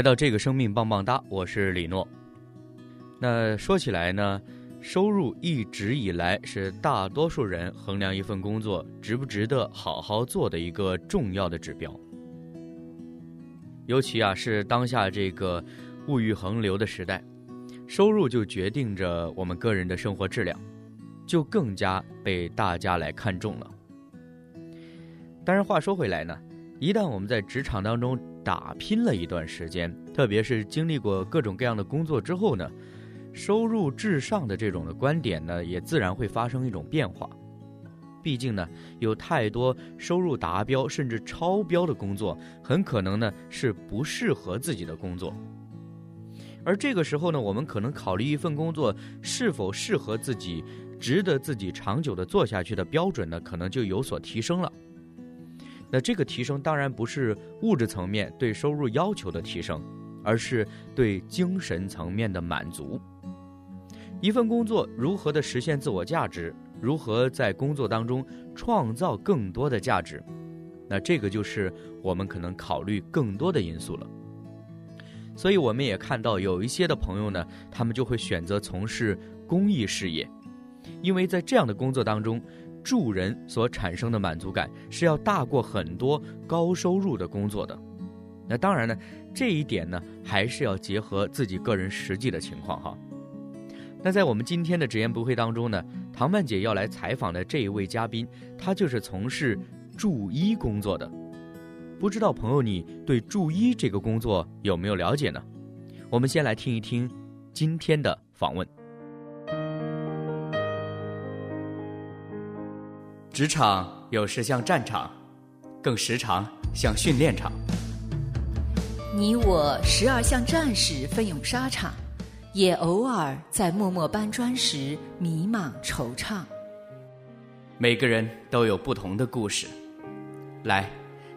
来到这个生命棒棒哒，我是李诺。那说起来呢，收入一直以来是大多数人衡量一份工作值不值得好好做的一个重要的指标。尤其啊，是当下这个物欲横流的时代，收入就决定着我们个人的生活质量，就更加被大家来看重了。但是话说回来呢，一旦我们在职场当中，打拼了一段时间，特别是经历过各种各样的工作之后呢，收入至上的这种的观点呢，也自然会发生一种变化。毕竟呢，有太多收入达标甚至超标的工作，很可能呢是不适合自己的工作。而这个时候呢，我们可能考虑一份工作是否适合自己、值得自己长久的做下去的标准呢，可能就有所提升了。那这个提升当然不是物质层面对收入要求的提升，而是对精神层面的满足。一份工作如何的实现自我价值，如何在工作当中创造更多的价值，那这个就是我们可能考虑更多的因素了。所以我们也看到有一些的朋友呢，他们就会选择从事公益事业，因为在这样的工作当中。助人所产生的满足感是要大过很多高收入的工作的。那当然呢，这一点呢还是要结合自己个人实际的情况哈。那在我们今天的直言不讳当中呢，唐曼姐要来采访的这一位嘉宾，他就是从事助医工作的。不知道朋友你对助医这个工作有没有了解呢？我们先来听一听今天的访问。职场有时像战场，更时常像训练场。你我时而像战士奋勇沙场，也偶尔在默默搬砖时迷茫惆怅。每个人都有不同的故事，来，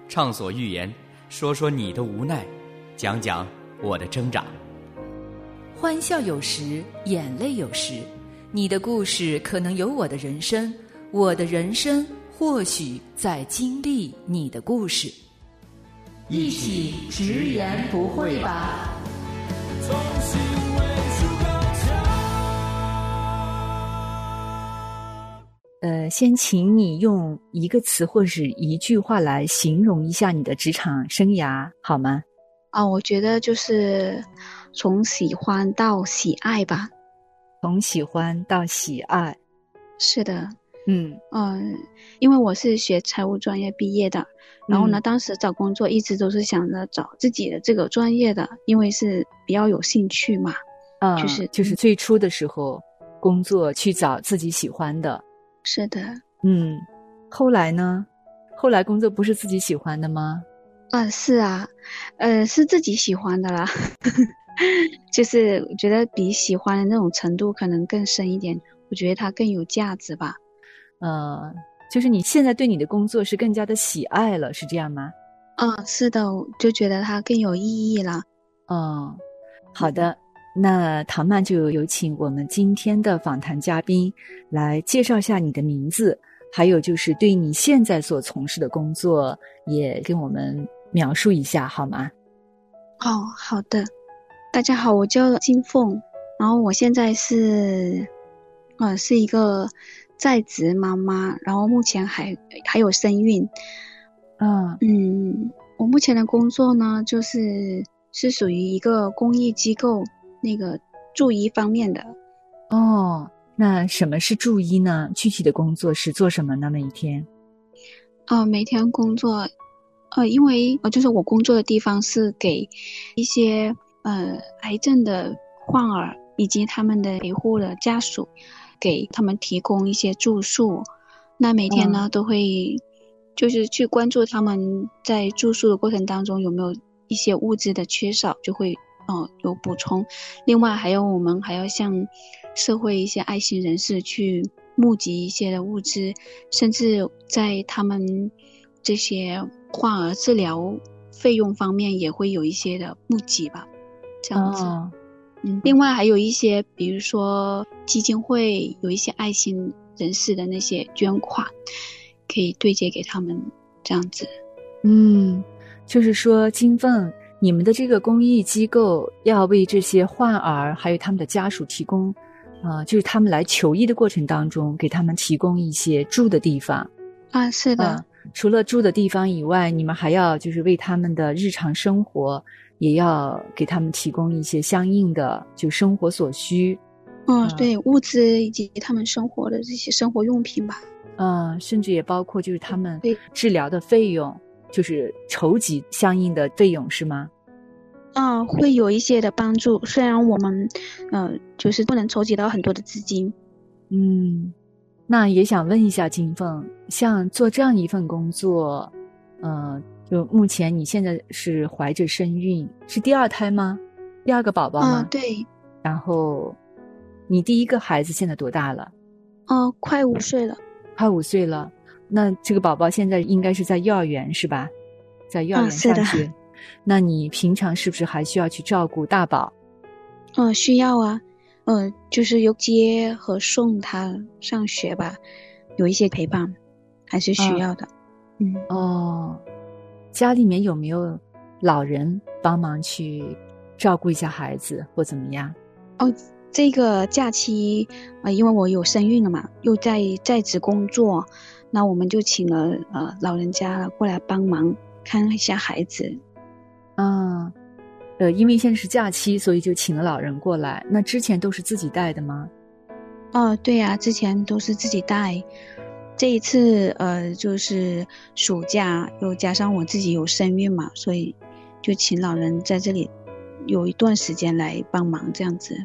畅所欲言，说说你的无奈，讲讲我的挣扎。欢笑有时，眼泪有时，你的故事可能有我的人生。我的人生或许在经历你的故事，一起直言不讳吧。呃，先请你用一个词或是一句话来形容一下你的职场生涯，好吗？啊，我觉得就是从喜欢到喜爱吧。从喜欢到喜爱，是的。嗯嗯，因为我是学财务专业毕业的，然后呢，当时找工作一直都是想着找自己的这个专业的，因为是比较有兴趣嘛。啊，就是就是最初的时候，工作去找自己喜欢的。是的。嗯，后来呢？后来工作不是自己喜欢的吗？啊，是啊，呃，是自己喜欢的啦。就是我觉得比喜欢的那种程度可能更深一点，我觉得它更有价值吧。呃，就是你现在对你的工作是更加的喜爱了，是这样吗？嗯，是的，就觉得它更有意义了。嗯，好的，那唐曼就有请我们今天的访谈嘉宾来介绍一下你的名字，还有就是对你现在所从事的工作也跟我们描述一下好吗？哦，好的，大家好，我叫金凤，然后我现在是，呃，是一个。在职妈妈，然后目前还还有身孕，嗯嗯，我目前的工作呢，就是是属于一个公益机构那个助医方面的。哦，那什么是助医呢？具体的工作是做什么呢？每一天？哦，每天工作，呃，因为呃，就是我工作的地方是给一些呃癌症的患儿以及他们的陪护的家属。给他们提供一些住宿，那每天呢都会就是去关注他们在住宿的过程当中有没有一些物资的缺少，就会哦有补充。另外还有我们还要向社会一些爱心人士去募集一些的物资，甚至在他们这些患儿治疗费用方面也会有一些的募集吧，这样子。嗯，另外还有一些，比如说基金会有一些爱心人士的那些捐款，可以对接给他们，这样子。嗯，就是说金凤，你们的这个公益机构要为这些患儿还有他们的家属提供，啊，就是他们来求医的过程当中，给他们提供一些住的地方。啊，是的。除了住的地方以外，你们还要就是为他们的日常生活。也要给他们提供一些相应的就生活所需，嗯，对，物资以及他们生活的这些生活用品吧，嗯，甚至也包括就是他们治疗的费用，就是筹集相应的费用是吗？嗯，会有一些的帮助，虽然我们，呃，就是不能筹集到很多的资金，嗯，那也想问一下金凤，像做这样一份工作，嗯。就目前你现在是怀着身孕，是第二胎吗？第二个宝宝吗？对。然后，你第一个孩子现在多大了？哦，快五岁了。快五岁了，那这个宝宝现在应该是在幼儿园是吧？在幼儿园上学。那你平常是不是还需要去照顾大宝？嗯，需要啊。嗯，就是有接和送他上学吧，有一些陪伴，还是需要的。嗯。哦。家里面有没有老人帮忙去照顾一下孩子或怎么样？哦，这个假期啊，因为我有身孕了嘛，又在在职工作，那我们就请了呃老人家过来帮忙看一下孩子。嗯，呃，因为现在是假期，所以就请了老人过来。那之前都是自己带的吗？哦，对呀，之前都是自己带。这一次，呃，就是暑假，又加上我自己有身孕嘛，所以就请老人在这里有一段时间来帮忙，这样子。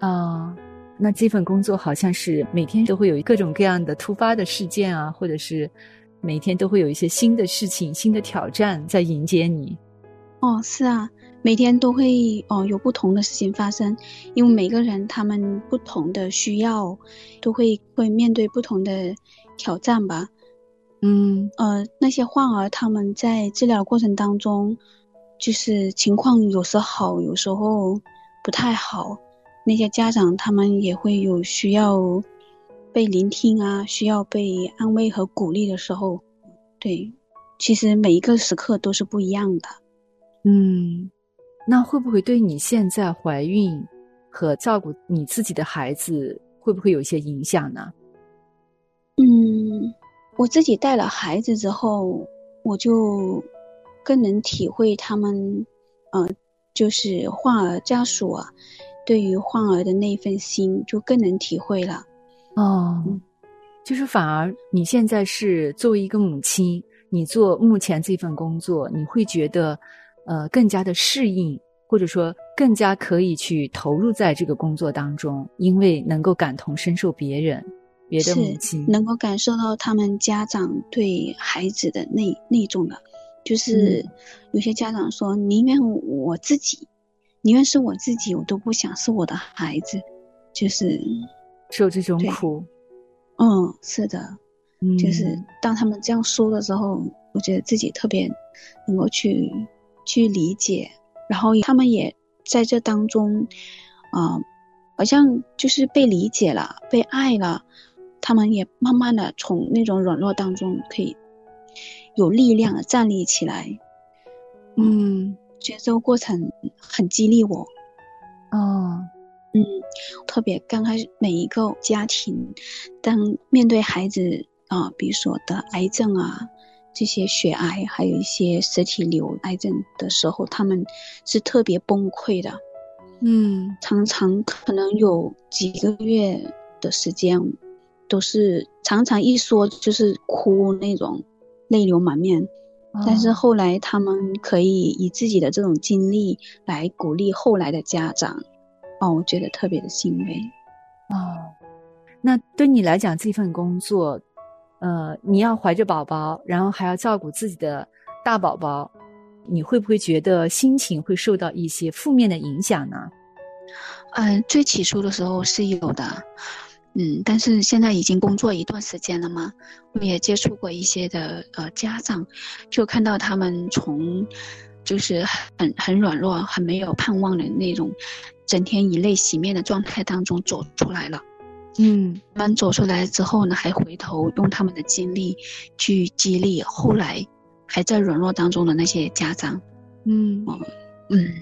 啊，那这份工作好像是每天都会有各种各样的突发的事件啊，或者是每天都会有一些新的事情、新的挑战在迎接你。哦，是啊，每天都会哦有不同的事情发生，因为每个人他们不同的需要，都会会面对不同的。挑战吧，嗯呃，那些患儿他们在治疗过程当中，就是情况有时好，有时候不太好。那些家长他们也会有需要被聆听啊，需要被安慰和鼓励的时候。对，其实每一个时刻都是不一样的。嗯，那会不会对你现在怀孕和照顾你自己的孩子，会不会有一些影响呢？嗯，我自己带了孩子之后，我就更能体会他们，呃，就是患儿家属啊，对于患儿的那份心，就更能体会了。哦，就是反而你现在是作为一个母亲，你做目前这份工作，你会觉得，呃，更加的适应，或者说更加可以去投入在这个工作当中，因为能够感同身受别人。别的母亲。能够感受到他们家长对孩子的那那种的，就是有些家长说宁愿我自己，宁愿是我自己，我都不想是我的孩子，就是受这种苦。嗯，是的，就是当他们这样说的时候，我觉得自己特别能够去去理解，然后他们也在这当中，啊，好像就是被理解了，被爱了。他们也慢慢的从那种软弱当中可以有力量的站立起来，嗯，觉得这个过程很激励我，哦，嗯，特别刚开始每一个家庭，当面对孩子啊，比如说得癌症啊，这些血癌，还有一些实体瘤癌症的时候，他们是特别崩溃的，嗯，常常可能有几个月的时间。都是常常一说就是哭那种，泪流满面。但是后来他们可以以自己的这种经历来鼓励后来的家长，哦，我觉得特别的欣慰。哦，那对你来讲这份工作，呃，你要怀着宝宝，然后还要照顾自己的大宝宝，你会不会觉得心情会受到一些负面的影响呢？嗯，最起初的时候是有的，嗯，但是现在已经工作一段时间了嘛，我也接触过一些的呃家长，就看到他们从就是很很软弱、很没有盼望的那种，整天以泪洗面的状态当中走出来了。嗯，慢慢走出来之后呢，还回头用他们的经历去激励后来还在软弱当中的那些家长。嗯嗯，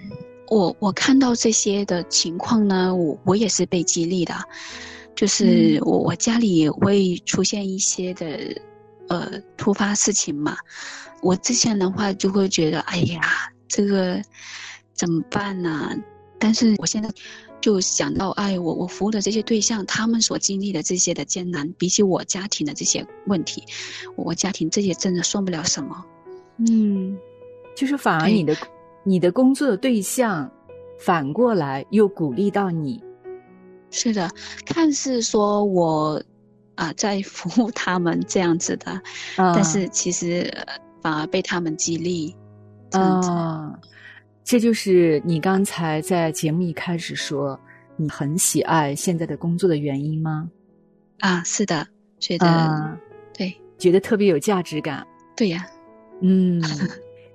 我我看到这些的情况呢，我我也是被激励的，就是我我家里也会出现一些的呃突发事情嘛，我之前的话就会觉得，哎呀，这个怎么办呢？但是我现在就想到，哎，我我服务的这些对象，他们所经历的这些的艰难，比起我家庭的这些问题，我家庭这些真的算不了什么。嗯，就是反而你的你的工作的对象反过来又鼓励到你。是的，看似说我啊、在服务他们这样子的，啊但是其实呃反而被他们激励。啊，这就是你刚才在节目一开始说你很喜爱现在的工作的原因吗？啊，是的，觉得、啊，对觉得特别有价值感。对呀，嗯，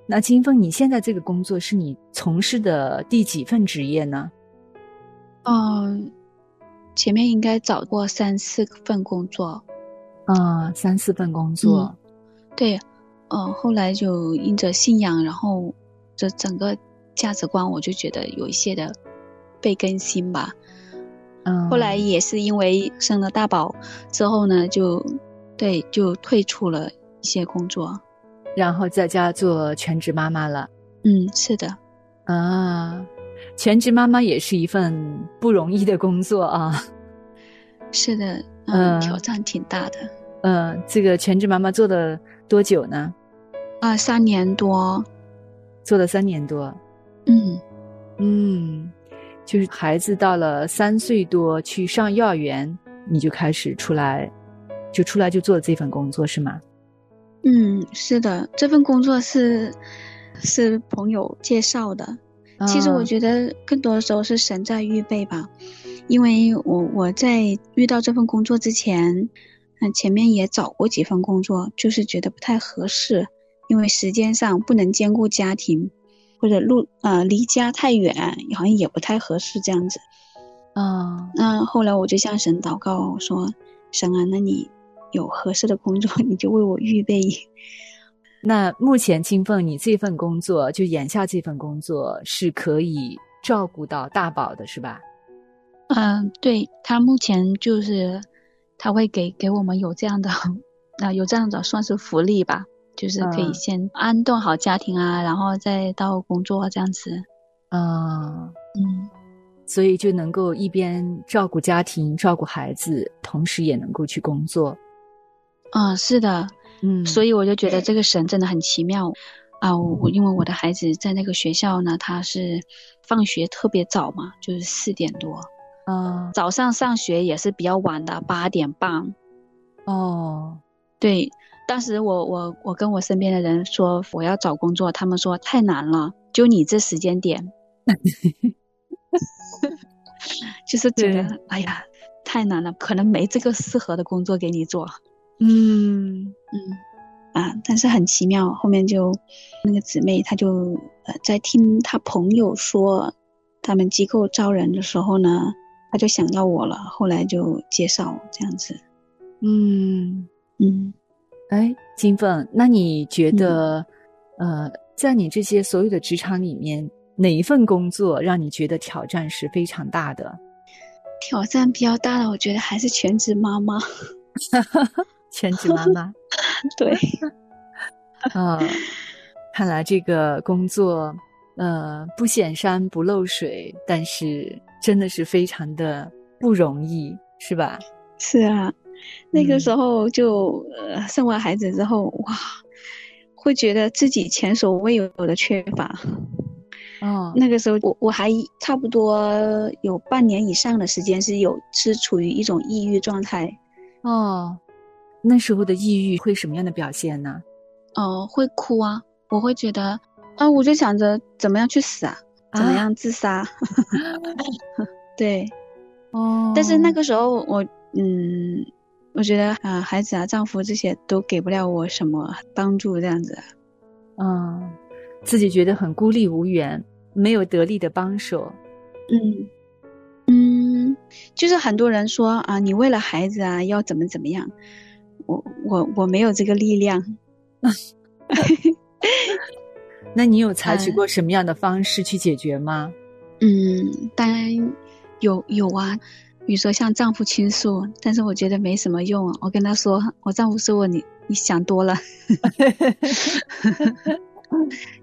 那金凤，你现在这个工作是你从事的第几份职业呢？嗯、前面应该找过三四份工作，啊，三四份工作。对，呃，后来就因着信仰，然后这整个价值观，我就觉得有一些的被更新吧。嗯，后来也是因为生了大宝之后呢，就对就退出了一些工作。然后在家做全职妈妈了。嗯，是的，啊，全职妈妈也是一份不容易的工作啊。是的，嗯嗯，挑战挺大的嗯，这个全职妈妈做了多久呢？啊，三年多，做了三年多。嗯，嗯，就是孩子到了三岁多去上幼儿园，你就开始出来，就出来就做这份工作是吗？嗯，是的，这份工作是是朋友介绍的。其实我啊觉得更多的时候是神在预备吧，因为我我在遇到这份工作之前，嗯，前面也找过几份工作，就是觉得不太合适，因为时间上不能兼顾家庭，或者路呃离家太远，好像也不太合适这样子。嗯，那后来我就向神祷告说：“神啊，那你有合适的工作，你就为我预备。”那目前金凤，你这份工作就眼下这份工作是可以照顾到大宝的，是吧？嗯，对他目前就是他会给给我们有这样的，啊、有这样的算是福利吧，就是可以嗯先安顿好家庭啊，然后再到工作这样子。啊，嗯，所以就能够一边照顾家庭、照顾孩子，同时也能够去工作。啊、是的，嗯，所以我就觉得这个神真的很奇妙啊！我我因为我的孩子在那个学校呢，他是放学特别早嘛，就是四点多，嗯，早上上学也是比较晚的，八点半。哦，对，当时我我我跟我身边的人说我要找工作，他们说太难了，就你这时间点，就是觉得哎呀太难了，可能没这个适合的工作给你做。嗯嗯，啊，但是很奇妙，后面就那个姊妹她就呃在听她朋友说他们机构招人的时候呢，她就想到我了，后来就介绍这样子。嗯，嗯。哎，金凤，那你觉得，呃，在你这些所有的职场里面，哪一份工作让你觉得挑战是非常大的？挑战比较大的，我觉得还是全职妈妈。全职妈妈。对，啊，看来这个工作，呃，不显山不漏水，但是真的是非常的不容易，是吧？是啊，那个嗯时候就、呃生完孩子之后，哇，会觉得自己前所未有的缺乏。哦，那个时候我我还差不多有半年以上的时间是有是处于一种抑郁状态。哦，那时候的抑郁会什么样的表现呢？哦，会哭啊，我会觉得啊，我就想着怎么样去死啊，怎么样自杀。对，哦，但是那个时候我嗯，我觉得啊，孩子啊，丈夫这些都给不了我什么帮助，这样子。嗯，自己觉得很孤立无援，没有得力的帮手。嗯嗯，就是很多人说啊，你为了孩子啊，要怎么怎么样。我我我没有这个力量。那你有采取过什么样的方式去解决吗？嗯，当然有有啊，比如说向丈夫倾诉，但是我觉得没什么用。我跟他说，我丈夫说我你你想多了。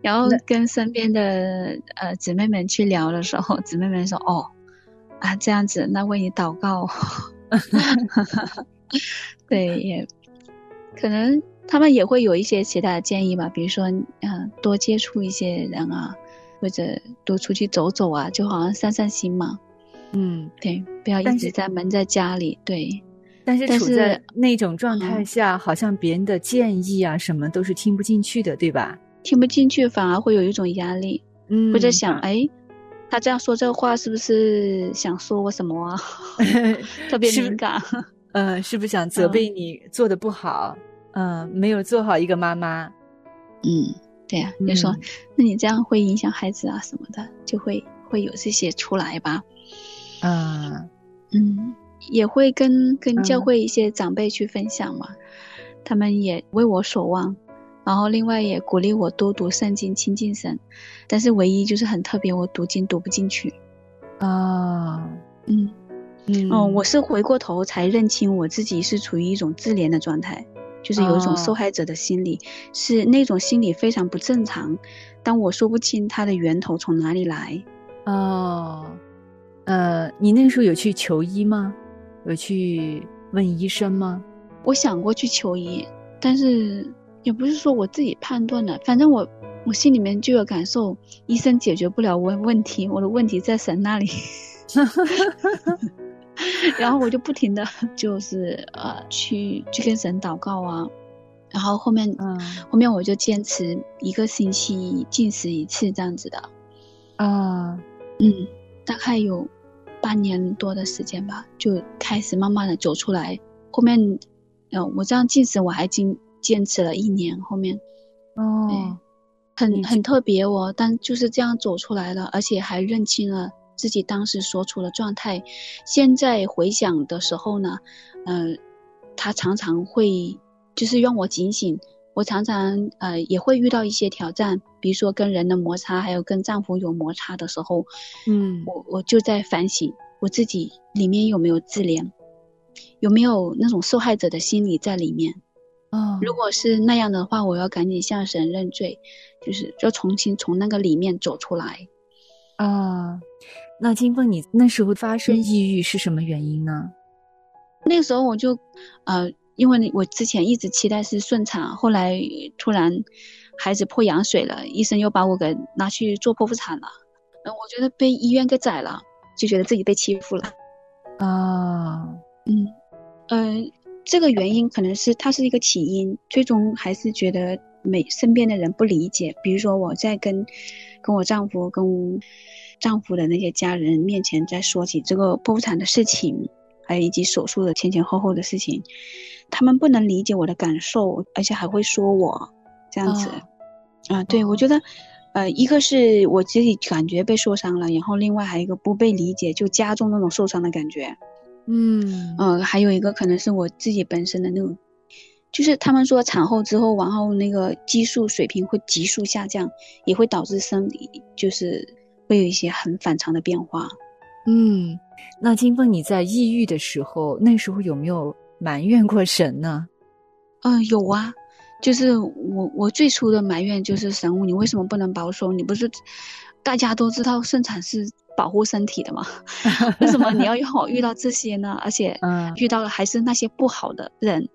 然后跟身边的呃姊妹们去聊的时候，姊妹们说：“哦，啊这样子，那为你祷告。”对，也可能他们也会有一些其他的建议吧，比如说，嗯，多接触一些人啊，或者多出去走走啊，就好像散散心嘛。嗯，对，不要一直在闷在家里。对，但是处在那种状态下，好像别人的建议啊什么都是听不进去的，对吧？听不进去，反而会有一种压力，嗯，或者想，哎，他这样说这话是不是想说我什么啊？特别敏感，不是想责备你做的不好？嗯，没有做好一个妈妈。嗯，对呀，就说，那你这样会影响孩子啊什么的，就会会有这些出来吧？啊，嗯，也会跟跟教会一些长辈去分享嘛，他们也为我所望。然后，另外也鼓励我多读圣经、亲近神，但是唯一就是很特别，我读经读不进去。啊，嗯嗯哦，我是回过头才认清我自己是处于一种自怜的状态，就是有一种受害者的心理，是那种心理非常不正常，但我说不清它的源头从哪里来。哦，呃，你那个时候有去求医吗？有去问医生吗？我想过去求医，但是。也不是说我自己判断的，反正我我心里面就有感受，医生解决不了我问题，我的问题在神那里。然后我就不停的 就是呃去去跟神祷告啊，然后后面嗯后面我就坚持一个星期进食一次这样子的，啊嗯，大概有半年多的时间吧，就开始慢慢的走出来。后面呃我这样进食我还坚。坚持了一年，后面，哦，很很特别哦，但就是这样走出来了，而且还认清了自己当时所处的状态。现在回想的时候呢，嗯，他常常会就是让我警醒。我常常呃也会遇到一些挑战，比如说跟人的摩擦，还有跟丈夫有摩擦的时候，嗯，我我就在反省我自己里面有没有自怜，有没有那种受害者的心理在里面。哦，如果是那样的话，我要赶紧向神认罪，就是要重新从那个里面走出来。啊，那金凤，你那时候发生抑郁是什么原因呢？那个时候我就，呃，因为我之前一直期待是顺产，后来突然孩子破羊水了，医生又把我给拿去做剖腹产了。嗯，我觉得被医院给宰了，就觉得自己被欺负了。啊，嗯，嗯。这个原因可能是它是一个起因，最终还是觉得每身边的人不理解。比如说我在跟跟我丈夫、跟丈夫的那些家人面前在说起这个剖腹产的事情，还有以及手术的前前后后的事情，他们不能理解我的感受，而且还会说我这样子。啊，对，我觉得，呃，一个是我自己感觉被受伤了，然后另外还有一个不被理解，就加重那种受伤的感觉。嗯呃，还有一个可能是我自己本身的那种，就是他们说产后之后，然后那个激素水平会急速下降，也会导致生理就是会有一些很反常的变化。嗯，那金凤你在抑郁的时候，那时候有没有埋怨过神呢？嗯，有啊，就是我我最初的埋怨就是神，你为什么不能保守？你不是大家都知道生产是。保护身体的吗？为什么你要让 我遇到这些呢？而且遇到的还是那些不好的人，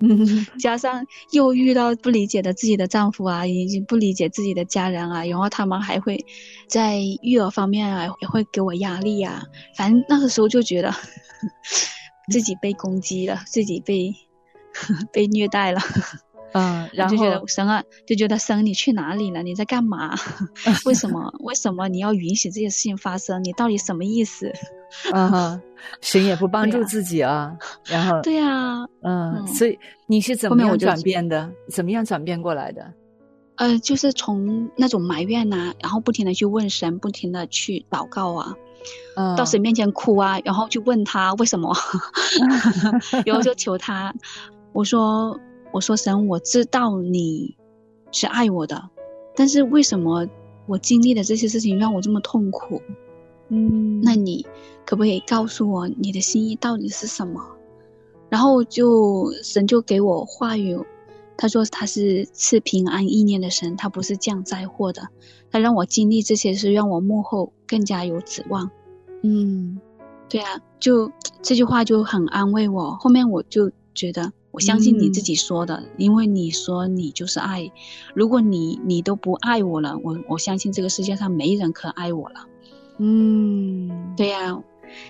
加上又遇到不理解的自己的丈夫啊，以及不理解自己的家人啊，然后他们还会在育儿方面啊也会给我压力啊。反正那个时候就觉得 自己被攻击了，自己被 被虐待了。嗯，然后就觉得生啊，就觉得生，你去哪里了？你在干嘛？为什么？为什么你要允许这些事情发生？你到底什么意思？啊哈，神也不帮助自己啊。然后，对呀、嗯，嗯所以你是怎么样转变的？怎么样转变过来的？呃，就是从那种埋怨呐、然后不停的去问神，不停的去祷告啊，嗯，到神面前哭啊，然后就问他为什么，然后就求他，我说我说神，我知道你是爱我的，但是为什么我经历的这些事情让我这么痛苦？嗯，那你可不可以告诉我你的心意到底是什么？然后就神就给我话语，他说他是赐平安意念的神，他不是降灾祸的，他让我经历这些事，让我幕后更加有指望。嗯对啊，就这句话就很安慰我。后面我就觉得，我相信你自己说的，因为你说你就是爱。如果你你都不爱我了，我我相信这个世界上没人可爱我了。嗯，对呀、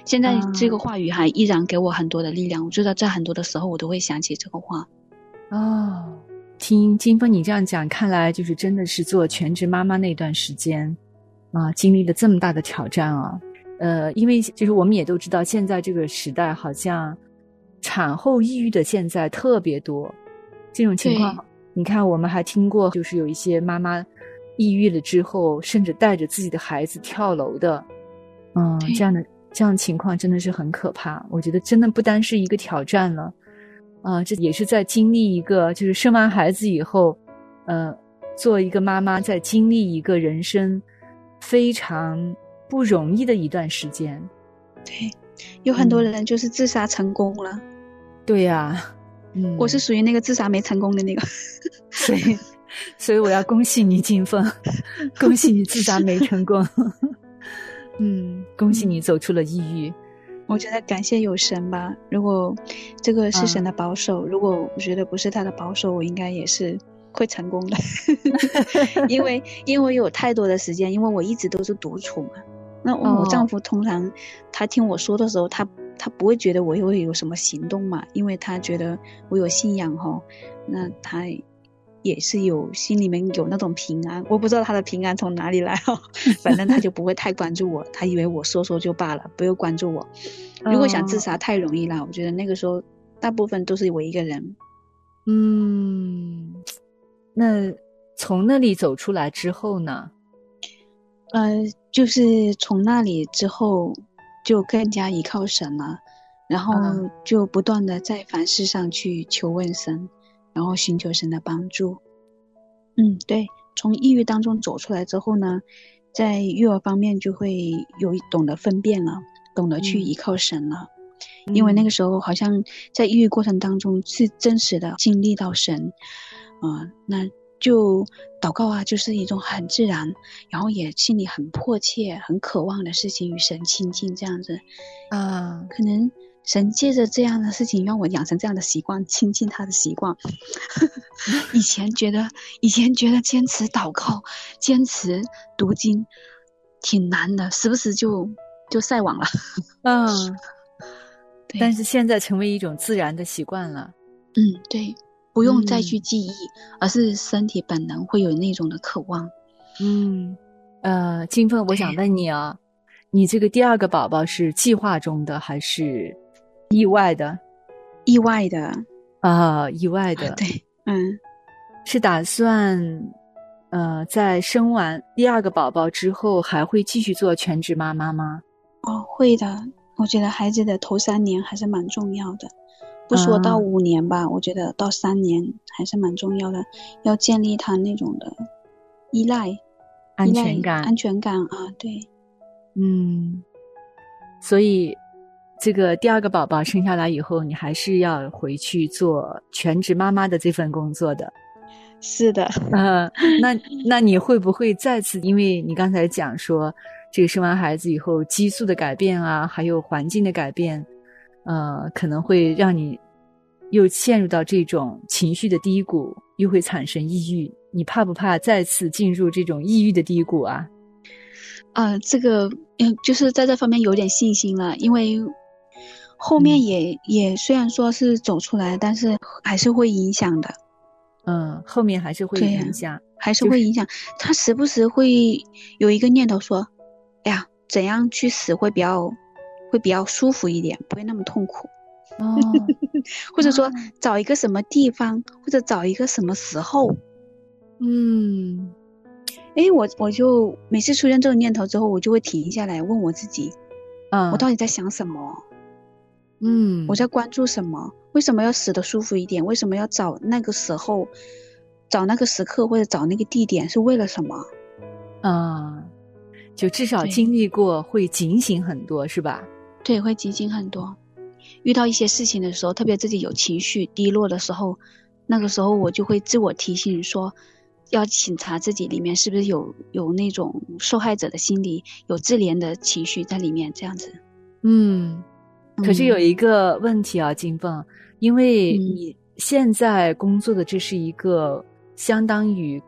现在啊这个话语还依然给我很多的力量。我知道在很多的时候，我都会想起这个话。哦，听金峰你这样讲，看来就是真的是做全职妈妈那段时间啊，经历了这么大的挑战啊。呃，因为就是我们也都知道，现在这个时代好像产后抑郁的现在特别多，这种情况，你看我们还听过，就是有一些妈妈抑郁了之后，甚至带着自己的孩子跳楼的，嗯，这样的这样情况真的是很可怕。我觉得真的不单是一个挑战了。啊、这也是在经历一个，就是生完孩子以后，呃，做一个妈妈，在经历一个人生非常不容易的一段时间。对，有很多嗯人就是自杀成功了，对呀、嗯，我是属于那个自杀没成功的那个。所以，所以我要恭喜你，金凤，恭喜你自杀没成功。嗯，恭喜你走出了抑郁。我觉得感谢有神吧。如果这个是神的保守，如果我觉得不是他的保守，我应该也是会成功的。因为因为我有太多的时间，因为我一直都是独处嘛。那我丈夫通常他听我说的时候，他他不会觉得我会有什么行动嘛，因为他觉得我有信仰哈，那他也是有心里面有那种平安，我不知道他的平安从哪里来哦，反正他就不会太关注我，他以为我说说就罢了，不用关注我。如果想自哦杀太容易了，我觉得那个时候大部分都是我一个人。嗯，那从那里走出来之后呢？呃，就是从那里之后，就更加依靠神了，然后嗯就不断的在凡事上去求问神，然后寻求神的帮助。嗯，对，从抑郁当中走出来之后呢，在育儿方面就会有懂得分辨了，懂得去嗯依靠神了。因为那个时候好像在抑郁过程当中是真实的经历到神，啊、那就祷告啊，就是一种很自然，然后也心里很迫切、很渴望的事情，与神亲近这样子。啊，可能神借着这样的事情让我养成这样的习惯，亲近他的习惯。以前觉得，以前觉得坚持祷告、坚持读经挺难的，时不时就就晒网了。嗯，对但是现在成为一种自然的习惯了。嗯，对，不用再嗯去记忆，而是身体本能会有那种的渴望。嗯，呃，金凤，我想问你啊，你这个第二个宝宝是计划中的还是意外的？意外的，啊，意外的，对，嗯，是打算，呃，在生完第二个宝宝之后，还会继续做全职妈妈吗？哦，会的。我觉得孩子的头三年还是蛮重要的，不说到啊。五年吧，我觉得到三年还是蛮重要的，要建立他那种的依赖、安全感，安全感啊，对，嗯，所以这个第二个宝宝生下来以后，你还是要回去做全职妈妈的这份工作的。是的，呃，那那你会不会再次？因为你刚才讲说，这个生完孩子以后，激素的改变啊，还有环境的改变，呃，可能会让你又陷入到这种情绪的低谷，又会产生抑郁。你怕不怕再次进入这种抑郁的低谷啊？呃，这个嗯，就是在这方面有点信心了，因为后面也也虽然说是走出来，但是还是会影响的。嗯，后面还是会影响。还是会影响。他时不时会有一个念头说：“哎呀，怎样去死会比较会比较舒服一点，不会那么痛苦。哦，或者说啊找一个什么地方，或者找一个什么时候。嗯哎，我我就每次出现这种念头之后，我就会停下来问我自己：嗯，我到底在想什么？嗯，我在关注什么？为什么要死的舒服一点？为什么要找那个时候，找那个时刻或者找那个地点？是为了什么？啊，就至少经历过会警醒很多，是吧？对，会警醒很多。遇到一些事情的时候，特别自己有情绪低落的时候，那个时候我就会自我提醒说，要检查自己里面是不是有有那种受害者的心理，有自怜的情绪在里面，这样子。嗯，可是有嗯一个问题啊，金凤，因为嗯你现在工作的这是一个相当于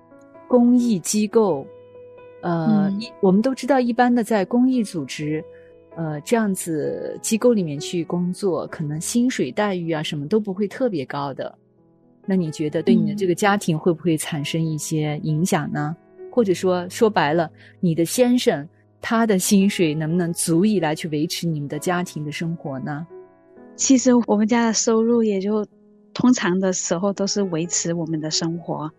公益机构，呃，嗯一我们都知道，一般的在公益组织，呃，这样子机构里面去工作，可能薪水待遇啊什么都不会特别高的。那你觉得对你的嗯这个家庭会不会产生一些影响呢？或者说说白了，你的先生他的薪水能不能足以来去维持你们的家庭的生活呢？其实我们家的收入也就通常的时候都是维持我们的生活，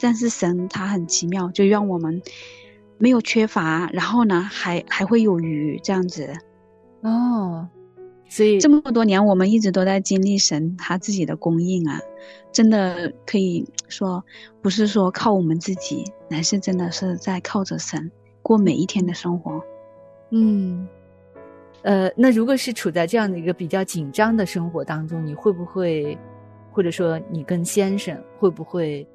但是神他很奇妙，就让我们没有缺乏，然后呢还还会有余这样子。哦，所以这么多年，我们一直都在经历神他自己的供应啊，真的可以说不是说靠我们自己，乃是真的是在靠着神过每一天的生活。嗯，呃，那如果是处在这样的一个比较紧张的生活当中，你会不会，或者说你跟先生会不会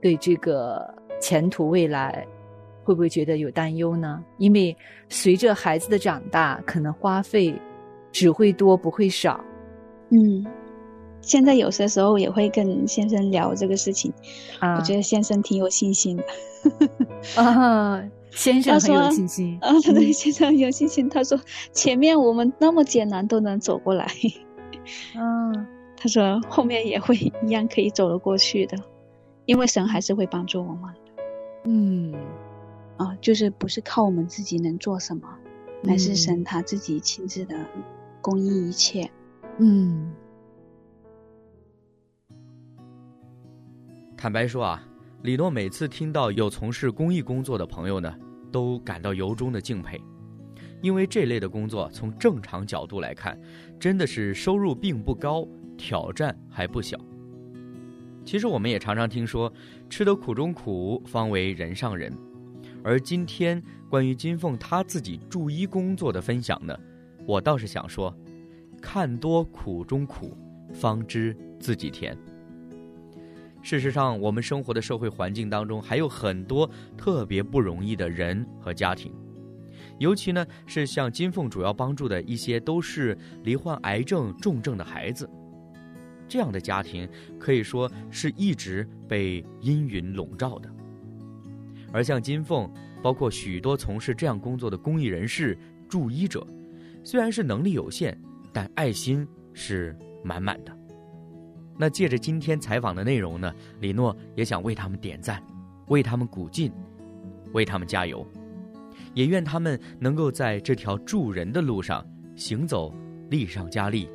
对这个前途未来会不会觉得有担忧呢？因为随着孩子的长大，可能花费只会多不会少。嗯，现在有些时候也会跟先生聊这个事情，啊，我觉得先生挺有信心的。啊，先生很有说信心。啊，他对先生很有信心。他说前面我们那么艰难都能走过来，嗯。他说后面也会一样可以走得过去的，因为神还是会帮助我们嗯。啊，就是不是靠我们自己能做什么，乃是嗯神他自己亲自的供应一切。嗯。坦白说啊，李诺每次听到有从事公益工作的朋友呢，都感到由衷的敬佩，因为这类的工作从正常角度来看，真的是收入并不高，挑战还不小。其实我们也常常听说，吃得苦中苦，方为人上人。而今天关于金凤她自己助医工作的分享呢，我倒是想说，看多苦中苦，方知自己甜。事实上，我们生活的社会环境当中还有很多特别不容易的人和家庭，尤其呢是像金凤主要帮助的一些都是罹患癌症重症的孩子，这样的家庭可以说是一直被阴云笼罩的。而像金凤，包括许多从事这样工作的公益人士、助医者，虽然是能力有限，但爱心是满满的。那借着今天采访的内容呢，李诺也想为他们点赞，为他们鼓劲，为他们加油，也愿他们能够在这条助人的路上行走，力上加力，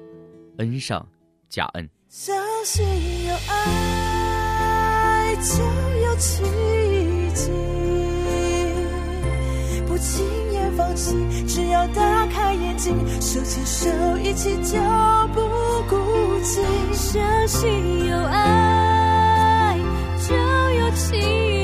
恩上加恩。相信有爱就有奇迹，不轻言放弃，只要打开眼睛，手牵手一起就不相信有爱就有情。